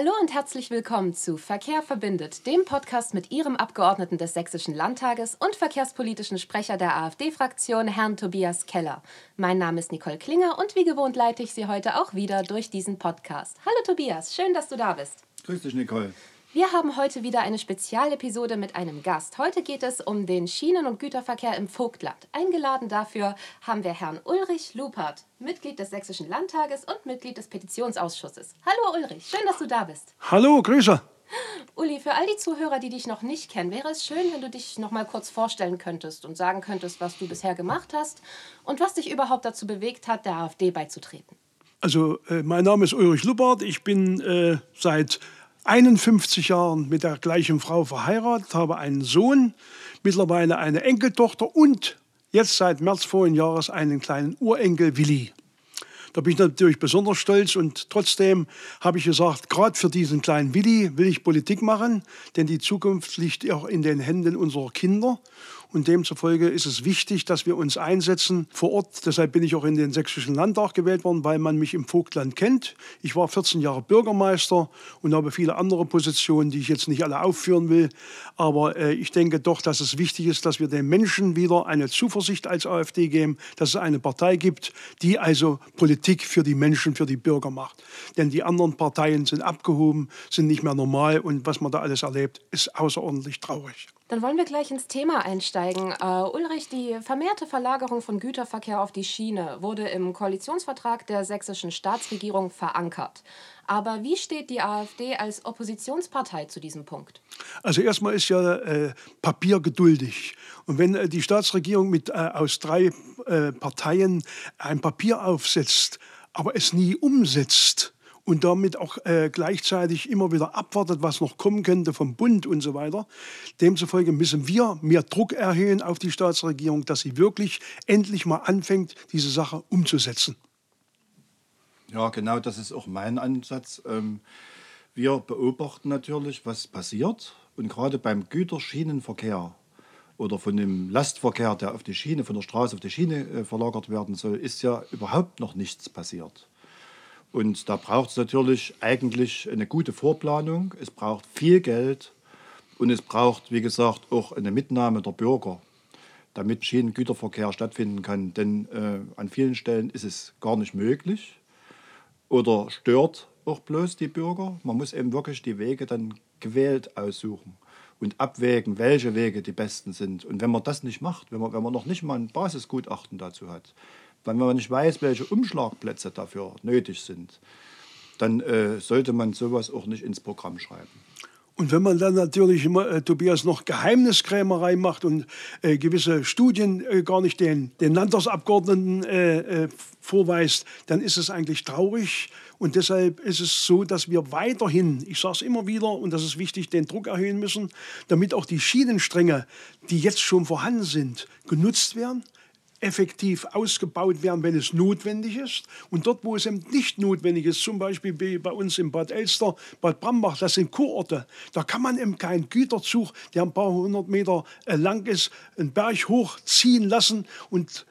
Hallo und herzlich willkommen zu Verkehr verbindet, dem Podcast mit Ihrem Abgeordneten des Sächsischen Landtages und verkehrspolitischen Sprecher der AfD-Fraktion, Herrn Tobias Keller. Mein Name ist Nicole Klinger und wie gewohnt leite ich Sie heute auch wieder durch diesen Podcast. Hallo Tobias, schön, dass du da bist. Grüß dich, Nicole. Wir haben heute wieder eine Spezialepisode mit einem Gast. Heute geht es um den Schienen- und Güterverkehr im Vogtland. Eingeladen dafür haben wir Herrn Ulrich Lupert, Mitglied des Sächsischen Landtages und Mitglied des Petitionsausschusses. Hallo Ulrich, schön, dass du da bist. Hallo, Grüße. Uli, für all die Zuhörer, die dich noch nicht kennen, wäre es schön, wenn du dich noch mal kurz vorstellen könntest und sagen könntest, was du bisher gemacht hast und was dich überhaupt dazu bewegt hat, der AfD beizutreten. Also, äh, mein Name ist Ulrich Lupert. Ich bin äh, seit 51 Jahren mit der gleichen Frau verheiratet, habe einen Sohn, mittlerweile eine Enkeltochter und jetzt seit März vorigen Jahres einen kleinen Urenkel Willi. Da bin ich natürlich besonders stolz und trotzdem habe ich gesagt, gerade für diesen kleinen Willi will ich Politik machen, denn die Zukunft liegt auch in den Händen unserer Kinder. Und demzufolge ist es wichtig, dass wir uns einsetzen vor Ort. Deshalb bin ich auch in den Sächsischen Landtag gewählt worden, weil man mich im Vogtland kennt. Ich war 14 Jahre Bürgermeister und habe viele andere Positionen, die ich jetzt nicht alle aufführen will. Aber äh, ich denke doch, dass es wichtig ist, dass wir den Menschen wieder eine Zuversicht als AfD geben, dass es eine Partei gibt, die also Politik für die Menschen, für die Bürger macht. Denn die anderen Parteien sind abgehoben, sind nicht mehr normal und was man da alles erlebt, ist außerordentlich traurig. Dann wollen wir gleich ins Thema einsteigen. Uh, Ulrich, die vermehrte Verlagerung von Güterverkehr auf die Schiene wurde im Koalitionsvertrag der sächsischen Staatsregierung verankert. Aber wie steht die AfD als Oppositionspartei zu diesem Punkt? Also erstmal ist ja äh, Papier geduldig. Und wenn äh, die Staatsregierung mit, äh, aus drei äh, Parteien ein Papier aufsetzt, aber es nie umsetzt, und damit auch äh, gleichzeitig immer wieder abwartet, was noch kommen könnte vom Bund und so weiter. Demzufolge müssen wir mehr Druck erhöhen auf die Staatsregierung, dass sie wirklich endlich mal anfängt, diese Sache umzusetzen. Ja, genau, das ist auch mein Ansatz. Ähm, wir beobachten natürlich, was passiert. Und gerade beim Güterschienenverkehr oder von dem Lastverkehr, der auf die Schiene, von der Straße auf die Schiene äh, verlagert werden soll, ist ja überhaupt noch nichts passiert. Und da braucht es natürlich eigentlich eine gute Vorplanung, es braucht viel Geld und es braucht, wie gesagt, auch eine Mitnahme der Bürger, damit Schienengüterverkehr stattfinden kann. Denn äh, an vielen Stellen ist es gar nicht möglich oder stört auch bloß die Bürger. Man muss eben wirklich die Wege dann gewählt aussuchen und abwägen, welche Wege die besten sind. Und wenn man das nicht macht, wenn man, wenn man noch nicht mal ein Basisgutachten dazu hat, wenn man nicht weiß, welche Umschlagplätze dafür nötig sind, dann äh, sollte man sowas auch nicht ins Programm schreiben. Und wenn man dann natürlich immer, äh, Tobias, noch Geheimniskrämerei macht und äh, gewisse Studien äh, gar nicht den, den Landtagsabgeordneten äh, äh, vorweist, dann ist es eigentlich traurig. Und deshalb ist es so, dass wir weiterhin, ich sage es immer wieder, und das ist wichtig, den Druck erhöhen müssen, damit auch die Schienenstränge, die jetzt schon vorhanden sind, genutzt werden effektiv ausgebaut werden, wenn es notwendig ist. Und dort, wo es eben nicht notwendig ist, zum Beispiel bei uns in Bad Elster, Bad Brambach, das sind Kurorte, da kann man eben keinen Güterzug, der ein paar hundert Meter äh, lang ist, einen Berg hochziehen lassen und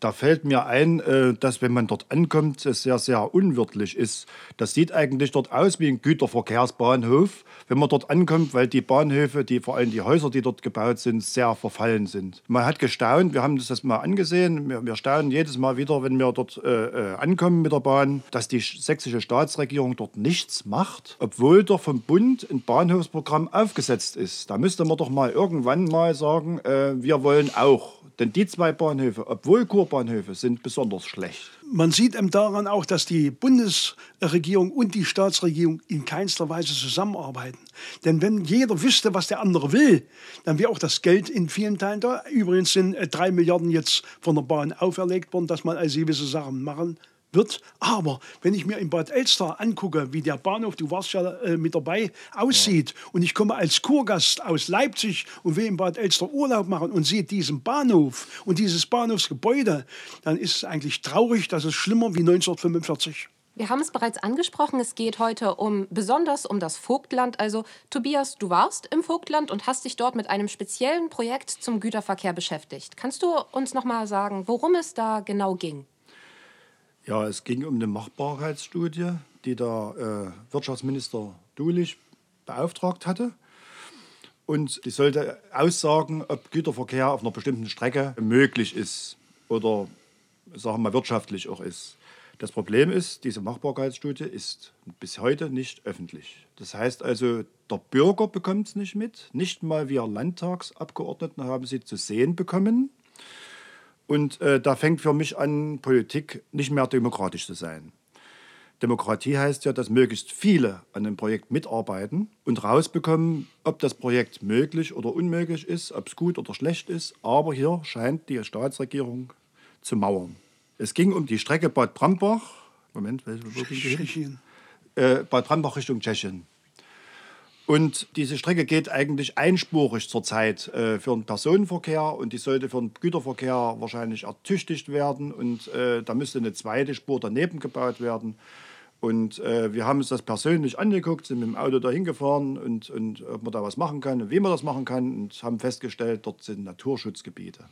da fällt mir ein, äh, dass wenn man dort ankommt, es sehr, sehr unwirtlich ist. Das sieht eigentlich dort aus wie ein Güterverkehrsbahnhof, wenn man dort ankommt, weil die Bahnhöfe, die, vor allem die Häuser, die dort gebaut sind, sehr verfallen sind. Man hat gestaunt, wir haben das mal angesehen, wir, wir staunen jedes Mal wieder, wenn wir dort äh, äh, ankommen mit der Bahn, dass die sächsische Staatsregierung dort nichts macht, obwohl doch vom Bund ein Bahnhofsprogramm aufgesetzt ist. Da müsste man doch mal irgendwann mal sagen, äh, wir wollen auch denn die zwei Bahnhöfe, obwohl Kurbahnhöfe, sind besonders schlecht. Man sieht eben daran auch, dass die Bundesregierung und die Staatsregierung in keinster Weise zusammenarbeiten. Denn wenn jeder wüsste, was der andere will, dann wäre auch das Geld in vielen Teilen da. Übrigens sind äh, drei Milliarden jetzt von der Bahn auferlegt worden, dass man also gewisse Sachen machen wird. Aber wenn ich mir in Bad Elster angucke, wie der Bahnhof, du warst ja äh, mit dabei, aussieht ja. und ich komme als Kurgast aus Leipzig und will in Bad Elster Urlaub machen und sehe diesen Bahnhof und dieses Bahnhofsgebäude, dann ist es eigentlich traurig, dass es schlimmer wie 1945. Wir haben es bereits angesprochen, es geht heute um besonders um das Vogtland. Also Tobias, du warst im Vogtland und hast dich dort mit einem speziellen Projekt zum Güterverkehr beschäftigt. Kannst du uns noch mal sagen, worum es da genau ging? Ja, es ging um eine Machbarkeitsstudie, die der äh, Wirtschaftsminister Dulich beauftragt hatte. Und die sollte aussagen, ob Güterverkehr auf einer bestimmten Strecke möglich ist oder sagen wir mal wirtschaftlich auch ist. Das Problem ist, diese Machbarkeitsstudie ist bis heute nicht öffentlich. Das heißt also, der Bürger bekommt es nicht mit. Nicht mal wir Landtagsabgeordneten haben sie zu sehen bekommen. Und äh, da fängt für mich an, Politik nicht mehr demokratisch zu sein. Demokratie heißt ja, dass möglichst viele an einem Projekt mitarbeiten und rausbekommen, ob das Projekt möglich oder unmöglich ist, ob es gut oder schlecht ist. Aber hier scheint die Staatsregierung zu mauern. Es ging um die Strecke Bad Brambach. Moment, welche, Tschechien. Äh, Bad Brambach Richtung Tschechien. Und diese Strecke geht eigentlich einspurig zurzeit äh, für den Personenverkehr und die sollte für den Güterverkehr wahrscheinlich ertüchtigt werden. Und äh, da müsste eine zweite Spur daneben gebaut werden. Und äh, wir haben uns das persönlich angeguckt, sind mit dem Auto dahin gefahren und, und ob man da was machen kann und wie man das machen kann und haben festgestellt, dort sind Naturschutzgebiete.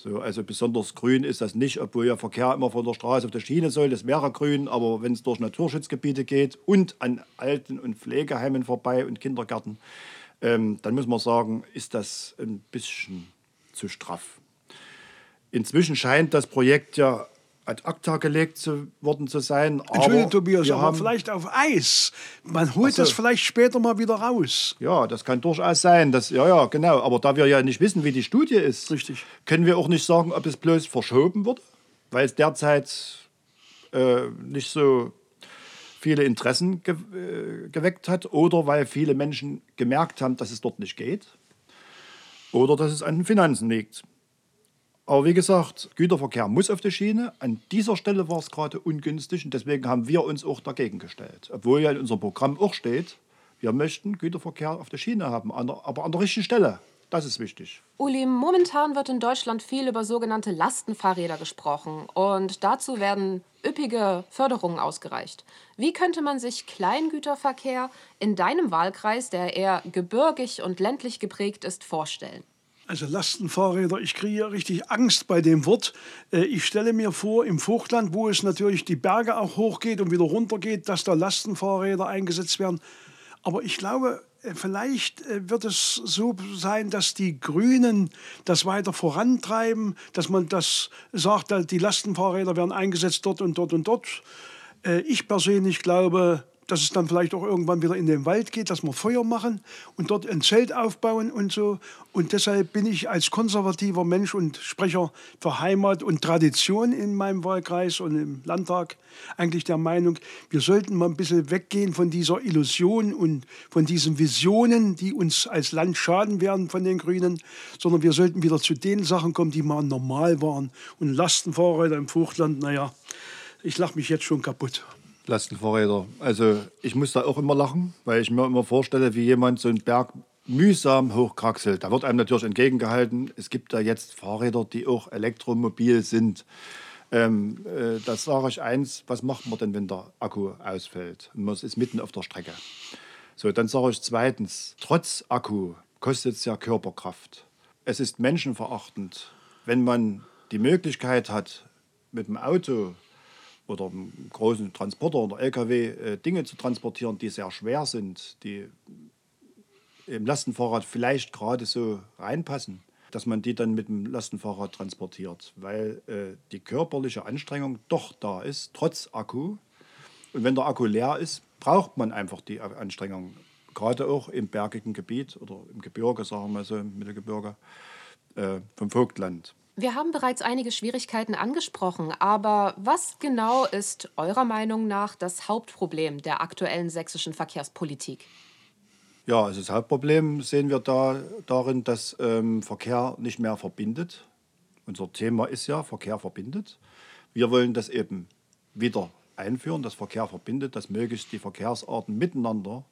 So, also besonders grün ist das nicht, obwohl ja Verkehr immer von der Straße auf der Schiene soll. Das wäre grün, aber wenn es durch Naturschutzgebiete geht und an Alten- und Pflegeheimen vorbei und Kindergärten, ähm, dann muss man sagen, ist das ein bisschen zu straff. Inzwischen scheint das Projekt ja ad acta gelegt zu worden zu sein. Entschuldigung, aber Tobias, wir aber haben, vielleicht auf Eis. Man holt so. das vielleicht später mal wieder raus. Ja, das kann durchaus sein. Dass, ja, ja, genau. Aber da wir ja nicht wissen, wie die Studie ist, Richtig. können wir auch nicht sagen, ob es bloß verschoben wird, weil es derzeit äh, nicht so viele Interessen ge äh, geweckt hat oder weil viele Menschen gemerkt haben, dass es dort nicht geht oder dass es an den Finanzen liegt. Aber wie gesagt, Güterverkehr muss auf die Schiene. An dieser Stelle war es gerade ungünstig und deswegen haben wir uns auch dagegen gestellt. Obwohl ja in unserem Programm auch steht, wir möchten Güterverkehr auf der Schiene haben, aber an der richtigen Stelle. Das ist wichtig. Uli, momentan wird in Deutschland viel über sogenannte Lastenfahrräder gesprochen und dazu werden üppige Förderungen ausgereicht. Wie könnte man sich Kleingüterverkehr in deinem Wahlkreis, der eher gebirgig und ländlich geprägt ist, vorstellen? Also Lastenfahrräder, ich kriege richtig Angst bei dem Wort. Äh, Ich stelle mir vor, im Vogtland, wo es natürlich die Berge auch hochgeht und wieder runtergeht, dass da Lastenfahrräder eingesetzt werden. Aber ich glaube, äh, vielleicht äh, wird es so sein, dass die Grünen das weiter vorantreiben, dass man das sagt, die Lastenfahrräder werden eingesetzt dort und dort und dort. Ich persönlich glaube, dass es dann vielleicht auch irgendwann wieder in den Wald geht, dass wir Feuer machen und dort ein Zelt aufbauen und so. Und deshalb bin ich als konservativer Mensch und Sprecher für Heimat und Tradition in meinem Wahlkreis und im Landtag eigentlich der Meinung, wir sollten mal ein bisschen weggehen von dieser Illusion und von diesen Visionen, die uns als Land schaden werden von den Grünen, sondern wir sollten wieder zu den Sachen kommen, die mal normal waren. Und Lastenfahrräder im Vogtland, naja, ich lache mich jetzt schon kaputt. Lastenfahrräder. Also ich muss da auch immer lachen, weil ich mir immer vorstelle, wie jemand so einen Berg mühsam hochkraxelt. Da wird einem natürlich entgegengehalten, es gibt da jetzt Fahrräder, die auch elektromobil sind. Ähm, äh, das sage ich eins, was macht man denn, wenn der Akku ausfällt und man ist mitten auf der Strecke? So, dann sage ich zweitens, trotz Akku kostet es ja Körperkraft. Es ist menschenverachtend, wenn man die Möglichkeit hat, mit dem Auto oder einem großen Transporter oder LKW äh, Dinge zu transportieren, die sehr schwer sind, die im Lastenfahrrad vielleicht gerade so reinpassen, dass man die dann mit dem Lastenfahrrad transportiert, weil äh, die körperliche Anstrengung doch da ist, trotz Akku. Und wenn der Akku leer ist, braucht man einfach die Anstrengung, gerade auch im bergigen Gebiet oder im Gebirge, sagen wir so, im Mittelgebirge äh, vom Vogtland. Wir haben bereits einige Schwierigkeiten angesprochen, aber was genau ist eurer Meinung nach das Hauptproblem der aktuellen sächsischen Verkehrspolitik? Ja, also das Hauptproblem sehen wir da darin, dass ähm, Verkehr nicht mehr verbindet. Unser Thema ist ja, Verkehr verbindet. Wir wollen das eben wieder einführen, dass Verkehr verbindet, dass möglichst die Verkehrsarten miteinander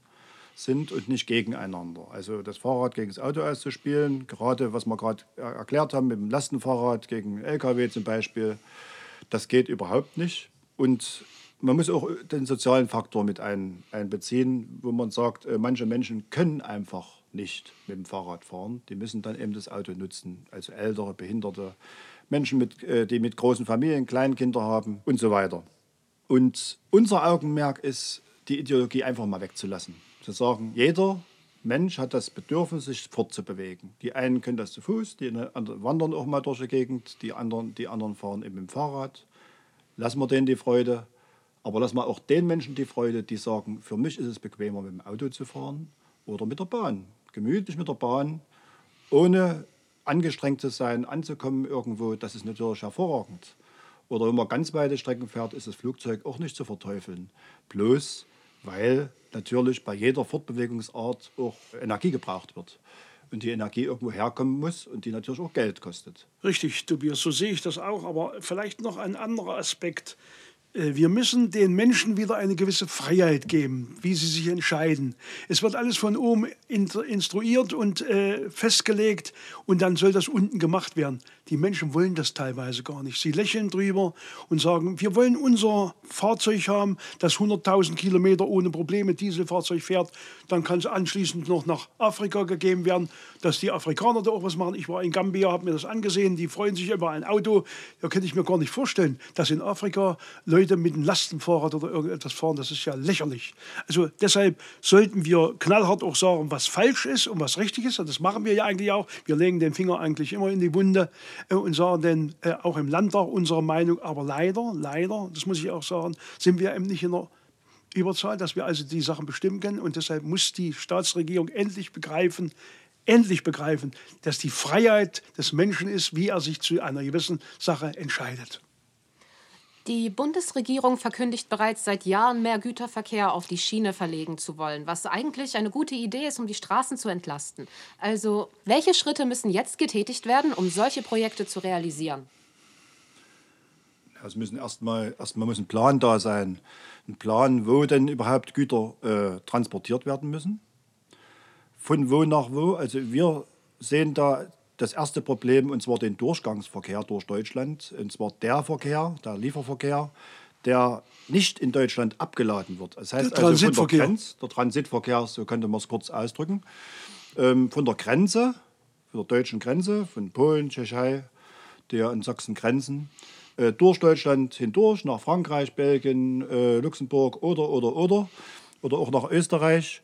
sind und nicht gegeneinander. Also das Fahrrad gegen das Auto auszuspielen, gerade was wir gerade er- erklärt haben mit dem Lastenfahrrad gegen LKW zum Beispiel, das geht überhaupt nicht. Und man muss auch den sozialen Faktor mit ein, einbeziehen, wo man sagt, äh, manche Menschen können einfach nicht mit dem Fahrrad fahren. Die müssen dann eben das Auto nutzen. Also ältere, behinderte Menschen, mit, äh, die mit großen Familien Kleinkinder haben und so weiter. Und unser Augenmerk ist, die Ideologie einfach mal wegzulassen. Zu sagen, jeder Mensch hat das Bedürfnis, sich fortzubewegen. Die einen können das zu Fuß, die anderen wandern auch mal durch die Gegend, die anderen, die anderen fahren eben dem Fahrrad. Lassen wir denen die Freude. Aber lassen wir auch den Menschen die Freude, die sagen, für mich ist es bequemer, mit dem Auto zu fahren oder mit der Bahn. Gemütlich mit der Bahn, ohne angestrengt zu sein, anzukommen irgendwo, das ist natürlich hervorragend. Oder wenn man ganz weite Strecken fährt, ist das Flugzeug auch nicht zu verteufeln. Bloß, weil natürlich bei jeder Fortbewegungsart auch Energie gebraucht wird. Und die Energie irgendwo herkommen muss und die natürlich auch Geld kostet. Richtig, Tobias, so sehe ich das auch. Aber vielleicht noch ein anderer Aspekt. Äh, wir müssen den Menschen wieder eine gewisse Freiheit geben, wie sie sich entscheiden. Es wird alles von oben instruiert und äh, festgelegt und dann soll das unten gemacht werden. Die Menschen wollen das teilweise gar nicht. Sie lächeln drüber und sagen, wir wollen unser Fahrzeug haben, das 100.000 Kilometer ohne Probleme Dieselfahrzeug fährt. Dann kann es anschließend noch nach Afrika gegeben werden, dass die Afrikaner da auch was machen. Ich war in Gambia, habe mir das angesehen. Die freuen sich über ein Auto. Da könnte ich mir gar nicht vorstellen, dass in Afrika Leute mit einem Lastenfahrrad oder irgendetwas fahren. Das ist ja lächerlich. Also deshalb sollten wir knallhart auch sagen, was falsch ist und was richtig ist. Und das machen wir ja eigentlich auch. Wir legen den Finger eigentlich immer in die Wunde. Äh, und sagen dann äh, auch im Landtag unsere Meinung. Aber leider, leider, das muss ich auch sagen, sind wir eben nicht in der Überzahl, dass wir also die Sachen bestimmen können. Und deshalb muss die Staatsregierung endlich begreifen, endlich begreifen, dass die Freiheit des Menschen ist, wie er sich zu einer gewissen Sache entscheidet. Die Bundesregierung verkündigt bereits seit Jahren, mehr Güterverkehr auf die Schiene verlegen zu wollen, was eigentlich eine gute Idee ist, um die Straßen zu entlasten. Also, welche Schritte müssen jetzt getätigt werden, um solche Projekte zu realisieren? Es müssen erstmal erstmal muss ein Plan da sein. Ein Plan, wo denn überhaupt Güter äh, transportiert werden müssen. Von wo nach wo. Also wir sehen da das erste Problem, und zwar den Durchgangsverkehr durch Deutschland, und zwar der Verkehr, der Lieferverkehr, der nicht in Deutschland abgeladen wird. Das heißt der also von der, Grenze, der Transitverkehr, so könnte man es kurz ausdrücken, ähm, von der Grenze, von der deutschen Grenze, von Polen, Tschechei, der in Sachsen grenzen, äh, durch Deutschland hindurch, nach Frankreich, Belgien, äh, Luxemburg oder, oder, oder, oder auch nach Österreich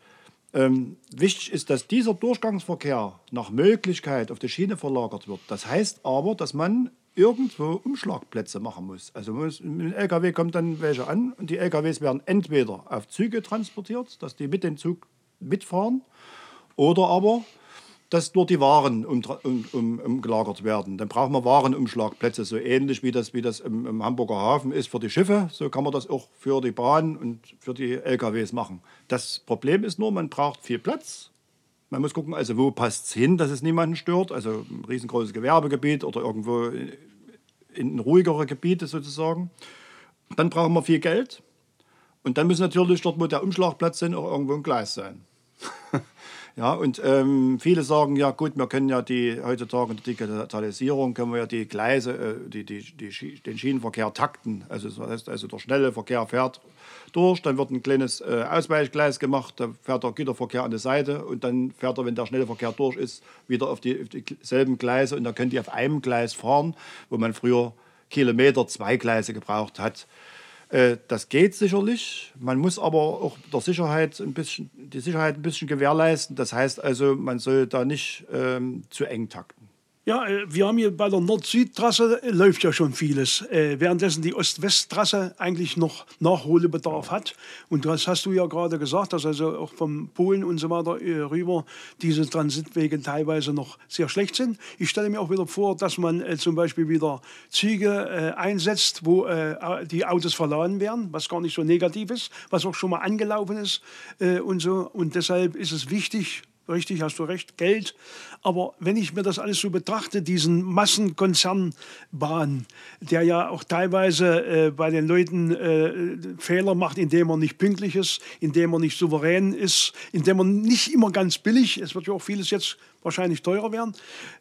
ähm, wichtig ist, dass dieser Durchgangsverkehr nach Möglichkeit auf die Schiene verlagert wird. Das heißt aber, dass man irgendwo Umschlagplätze machen muss. Also muss, mit dem LKW kommt dann welche an und die LKWs werden entweder auf Züge transportiert, dass die mit dem Zug mitfahren, oder aber dass dort die Waren um, um, um, umgelagert werden. Dann brauchen wir Warenumschlagplätze, so ähnlich wie das, wie das im, im, Hamburger Hafen ist für die Schiffe. So kann man das auch für die Bahn und für die LKWs machen. Das Problem ist nur, man braucht viel Platz. Man muss gucken, also wo passt es hin, dass es niemanden stört. Also ein riesengroßes Gewerbegebiet oder irgendwo in ruhigere Gebiete sozusagen. Dann brauchen wir viel Geld. Und dann muss natürlich dort, wo der Umschlagplatz ist, auch irgendwo ein Gleis sein. Ja, und ähm, viele sagen, ja gut, wir können ja die heutzutage in der Digitalisierung können wir ja die Gleise, äh, die, die, die, den Schienenverkehr takten. Also das heißt also der schnelle Verkehr fährt durch, dann wird ein kleines äh, Ausweichgleis gemacht, da fährt der Güterverkehr an die Seite und dann fährt er, wenn der schnelle Verkehr durch ist, wieder auf, die, auf dieselben Gleise und dann können die auf einem Gleis fahren, wo man früher Kilometer zwei Gleise gebraucht hat. Äh, das geht sicherlich. Man muss aber auch der Sicherheit ein bisschen, die Sicherheit ein bisschen gewährleisten. Das heißt also, man soll da nicht ähm, zu eng takten. Ja, äh, wir haben hier bei der Nord-Süd-Trasse äh, läuft ja schon vieles, äh, währenddessen die Ost-West-Trasse eigentlich noch Nachholbedarf hat. Und das hast du ja gerade gesagt, dass also auch vom Polen und so weiter rüber diese Transitwege teilweise noch sehr schlecht sind. Ich stelle mir auch wieder vor, dass man zum Beispiel wieder Züge einsetzt, wo die Autos verladen werden, was gar nicht so negativ ist, was auch schon mal angelaufen ist und so. Und deshalb ist es wichtig, richtig, hast du recht, Geld. Aber wenn ich mir das alles so betrachte, diesen Massenkonzernbahn, der ja auch teilweise äh, bei den Leuten äh, Fehler macht, indem er nicht pünktlich ist, indem er nicht souverän ist, indem er nicht immer ganz billig, es wird ja auch vieles jetzt wahrscheinlich teurer werden,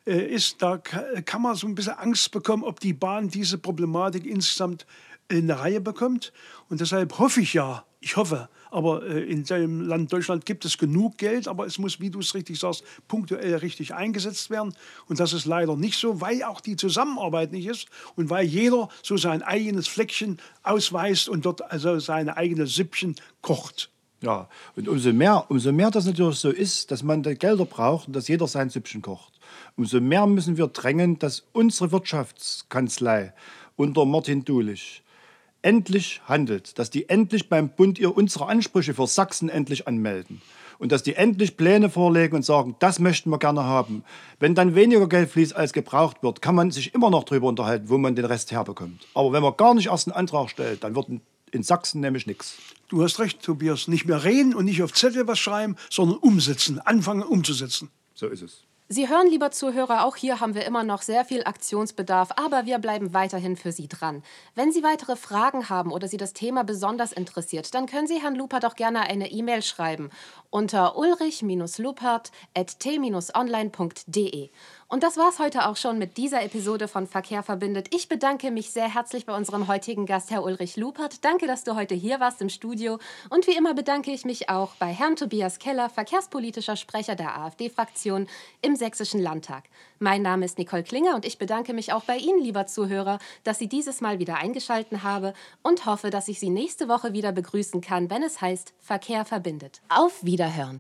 äh, ist, da kann man so ein bisschen Angst bekommen, ob die Bahn diese Problematik insgesamt in der Reihe bekommt. Und deshalb hoffe ich ja, ich hoffe, aber äh, in dem Land Deutschland gibt es genug Geld, aber es muss, wie du es richtig sagst, punktuell richtig eingesetzt werden. Und das ist leider nicht so, weil auch die Zusammenarbeit nicht ist und weil jeder so sein eigenes Fleckchen ausweist und dort also seine eigene Süppchen kocht. Ja, und umso mehr, umso mehr das natürlich so ist, dass man Gelder braucht und dass jeder sein Süppchen kocht, umso mehr müssen wir drängen, dass unsere Wirtschaftskanzlei unter Martin Dulich endlich handelt, dass die endlich beim Bund ihr unsere Ansprüche für Sachsen endlich anmelden und dass die endlich Pläne vorlegen und sagen, das möchten wir gerne haben. Wenn dann weniger Geld fließt, als gebraucht wird, kann man sich immer noch darüber unterhalten, wo man den Rest herbekommt. Aber wenn man gar nicht erst einen Antrag stellt, dann wird in Sachsen nämlich nichts. Du hast recht, Tobias. Nicht mehr reden und nicht auf Zettel was schreiben, sondern umsetzen, anfangen umzusetzen. So ist es. Sie hören, lieber Zuhörer, auch hier haben wir immer noch sehr viel Aktionsbedarf, aber wir bleiben weiterhin für Sie dran. Wenn Sie weitere Fragen haben oder Sie das Thema besonders interessiert, dann können Sie Herrn Lupert auch gerne eine E-Mail schreiben unter ulrich-lupert.t-online.de. Und das war's heute auch schon mit dieser Episode von Verkehr verbindet. Ich bedanke mich sehr herzlich bei unserem heutigen Gast, Herr Ulrich Lupert. Danke, dass du heute hier warst im Studio. Und wie immer bedanke ich mich auch bei Herrn Tobias Keller, verkehrspolitischer Sprecher der AfD-Fraktion im Sächsischen Landtag. Mein Name ist Nicole Klinger und ich bedanke mich auch bei Ihnen, lieber Zuhörer, dass Sie dieses Mal wieder eingeschalten haben und hoffe, dass ich Sie nächste Woche wieder begrüßen kann, wenn es heißt Verkehr verbindet. Auf Wiederhören!